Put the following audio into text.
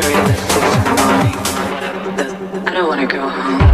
sorry mine. I don't want to go home.